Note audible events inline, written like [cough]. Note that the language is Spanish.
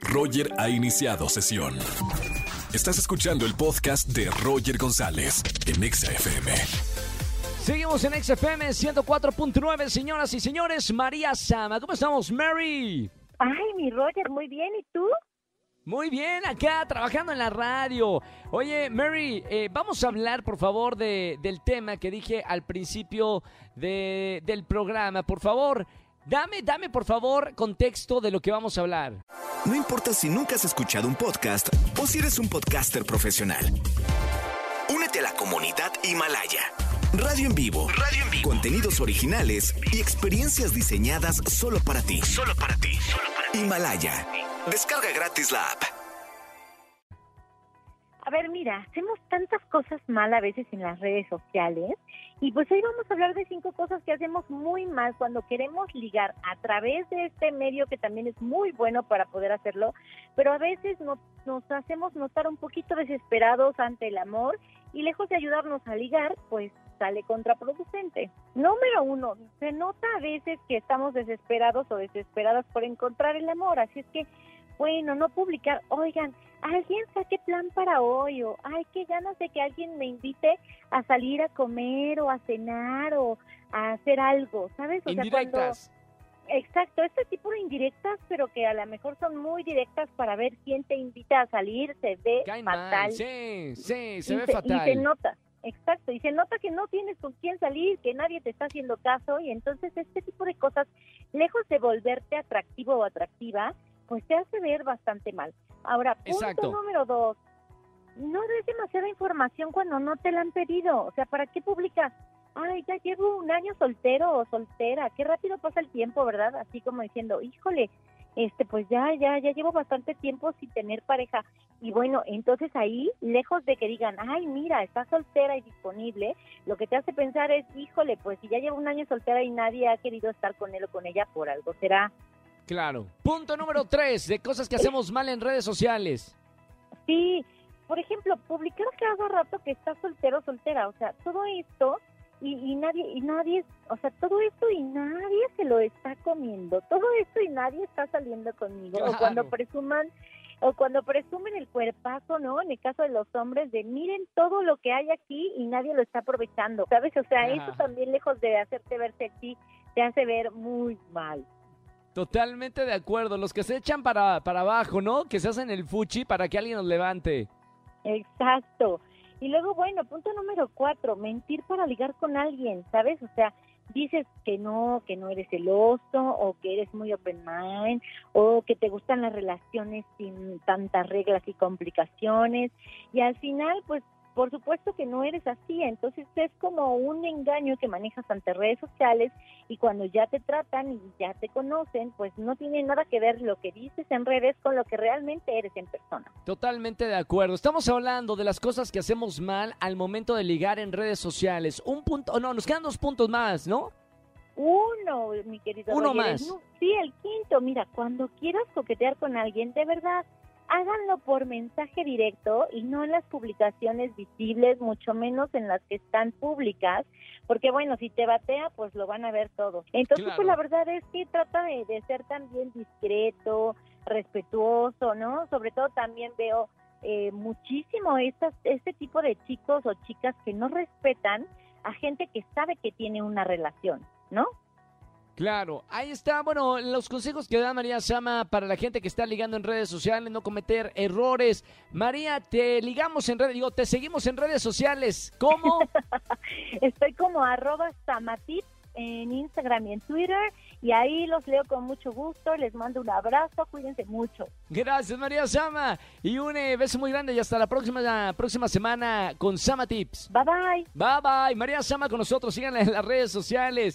Roger ha iniciado sesión. Estás escuchando el podcast de Roger González en Exa FM. Seguimos en XFM 104.9, señoras y señores. María Sama, ¿cómo estamos, Mary? Ay, mi Roger, muy bien. ¿Y tú? Muy bien, acá trabajando en la radio. Oye, Mary, eh, vamos a hablar, por favor, de, del tema que dije al principio de- del programa. Por favor, dame, dame, por favor, contexto de lo que vamos a hablar. No importa si nunca has escuchado un podcast o si eres un podcaster profesional. Únete a la comunidad Himalaya. Radio en vivo. Radio en vivo. Contenidos originales y experiencias diseñadas solo para ti. Solo para ti. Himalaya. Descarga gratis la app. A ver, mira, hacemos tantas cosas mal a veces en las redes sociales y pues hoy vamos a hablar de cinco cosas que hacemos muy mal cuando queremos ligar a través de este medio que también es muy bueno para poder hacerlo, pero a veces no- nos hacemos notar un poquito desesperados ante el amor y lejos de ayudarnos a ligar, pues sale contraproducente. Número uno, se nota a veces que estamos desesperados o desesperadas por encontrar el amor, así es que, bueno, no publicar, oigan, alguien saque plan para hoy, o ay, qué ganas de que alguien me invite a salir a comer o a cenar o a hacer algo, ¿sabes? O sea, cuando- Indirectas. Exacto, este tipo de indirectas, pero que a lo mejor son muy directas para ver quién te invita a salir, se ve Caen fatal. mal. Sí, sí, se y ve se, fatal. Y se nota, exacto, y se nota que no tienes con quién salir, que nadie te está haciendo caso, y entonces este tipo de cosas, lejos de volverte atractivo o atractiva, pues te hace ver bastante mal. Ahora, punto Exacto. número dos, no des demasiada información cuando no te la han pedido, o sea, ¿para qué publicas? Ay, ya llevo un año soltero o soltera, qué rápido pasa el tiempo, ¿verdad? Así como diciendo, híjole, este, pues ya, ya, ya llevo bastante tiempo sin tener pareja. Y bueno, entonces ahí, lejos de que digan, ay, mira, está soltera y disponible, lo que te hace pensar es, híjole, pues si ya llevo un año soltera y nadie ha querido estar con él o con ella, por algo será. Claro. Punto número tres, de cosas que hacemos mal en redes sociales. Sí, por ejemplo, publicar cada rato que estás soltero o soltera, o sea, todo esto y, y nadie, y nadie, o sea, todo esto y nadie se lo está comiendo, todo esto y nadie está saliendo conmigo, o cuando presuman, o cuando presumen el cuerpazo, ¿no? En el caso de los hombres, de miren todo lo que hay aquí y nadie lo está aprovechando, ¿sabes? O sea, eso también lejos de hacerte ver sexy, te hace ver muy mal. Totalmente de acuerdo. Los que se echan para, para abajo, ¿no? Que se hacen el fuchi para que alguien nos levante. Exacto. Y luego, bueno, punto número cuatro, mentir para ligar con alguien, ¿sabes? O sea, dices que no, que no eres celoso o que eres muy open mind o que te gustan las relaciones sin tantas reglas y complicaciones y al final, pues, por supuesto que no eres así, entonces es como un engaño que manejas ante redes sociales y cuando ya te tratan y ya te conocen, pues no tiene nada que ver lo que dices en redes con lo que realmente eres en persona. Totalmente de acuerdo. Estamos hablando de las cosas que hacemos mal al momento de ligar en redes sociales. Un punto, no, nos quedan dos puntos más, ¿no? Uno, mi querido. Uno Roger, más. sí, el quinto. Mira, cuando quieras coquetear con alguien, de verdad, háganlo por mensaje directo y no en las publicaciones visibles, mucho menos en las que están públicas, porque bueno, si te batea, pues lo van a ver todo. Entonces, Claro. pues la verdad es que trata de, de ser también discreto, respetuoso, ¿no? Sobre todo también veo eh, muchísimo estas, este tipo de chicos o chicas que no respetan a gente que sabe que tiene una relación, ¿no? Claro, ahí está, bueno, los consejos que da María Sama para la gente que está ligando en redes sociales, no cometer errores. María, te ligamos en redes, digo, te seguimos en redes sociales. ¿Cómo? [laughs] Estoy como arroba samatip en Instagram y en Twitter y ahí los leo con mucho gusto, les mando un abrazo, cuídense mucho. Gracias, María Sama. Y un eh, beso muy grande y hasta la próxima, la próxima semana con Sama Tips. Bye bye. Bye bye, María Sama con nosotros, síganla en las redes sociales.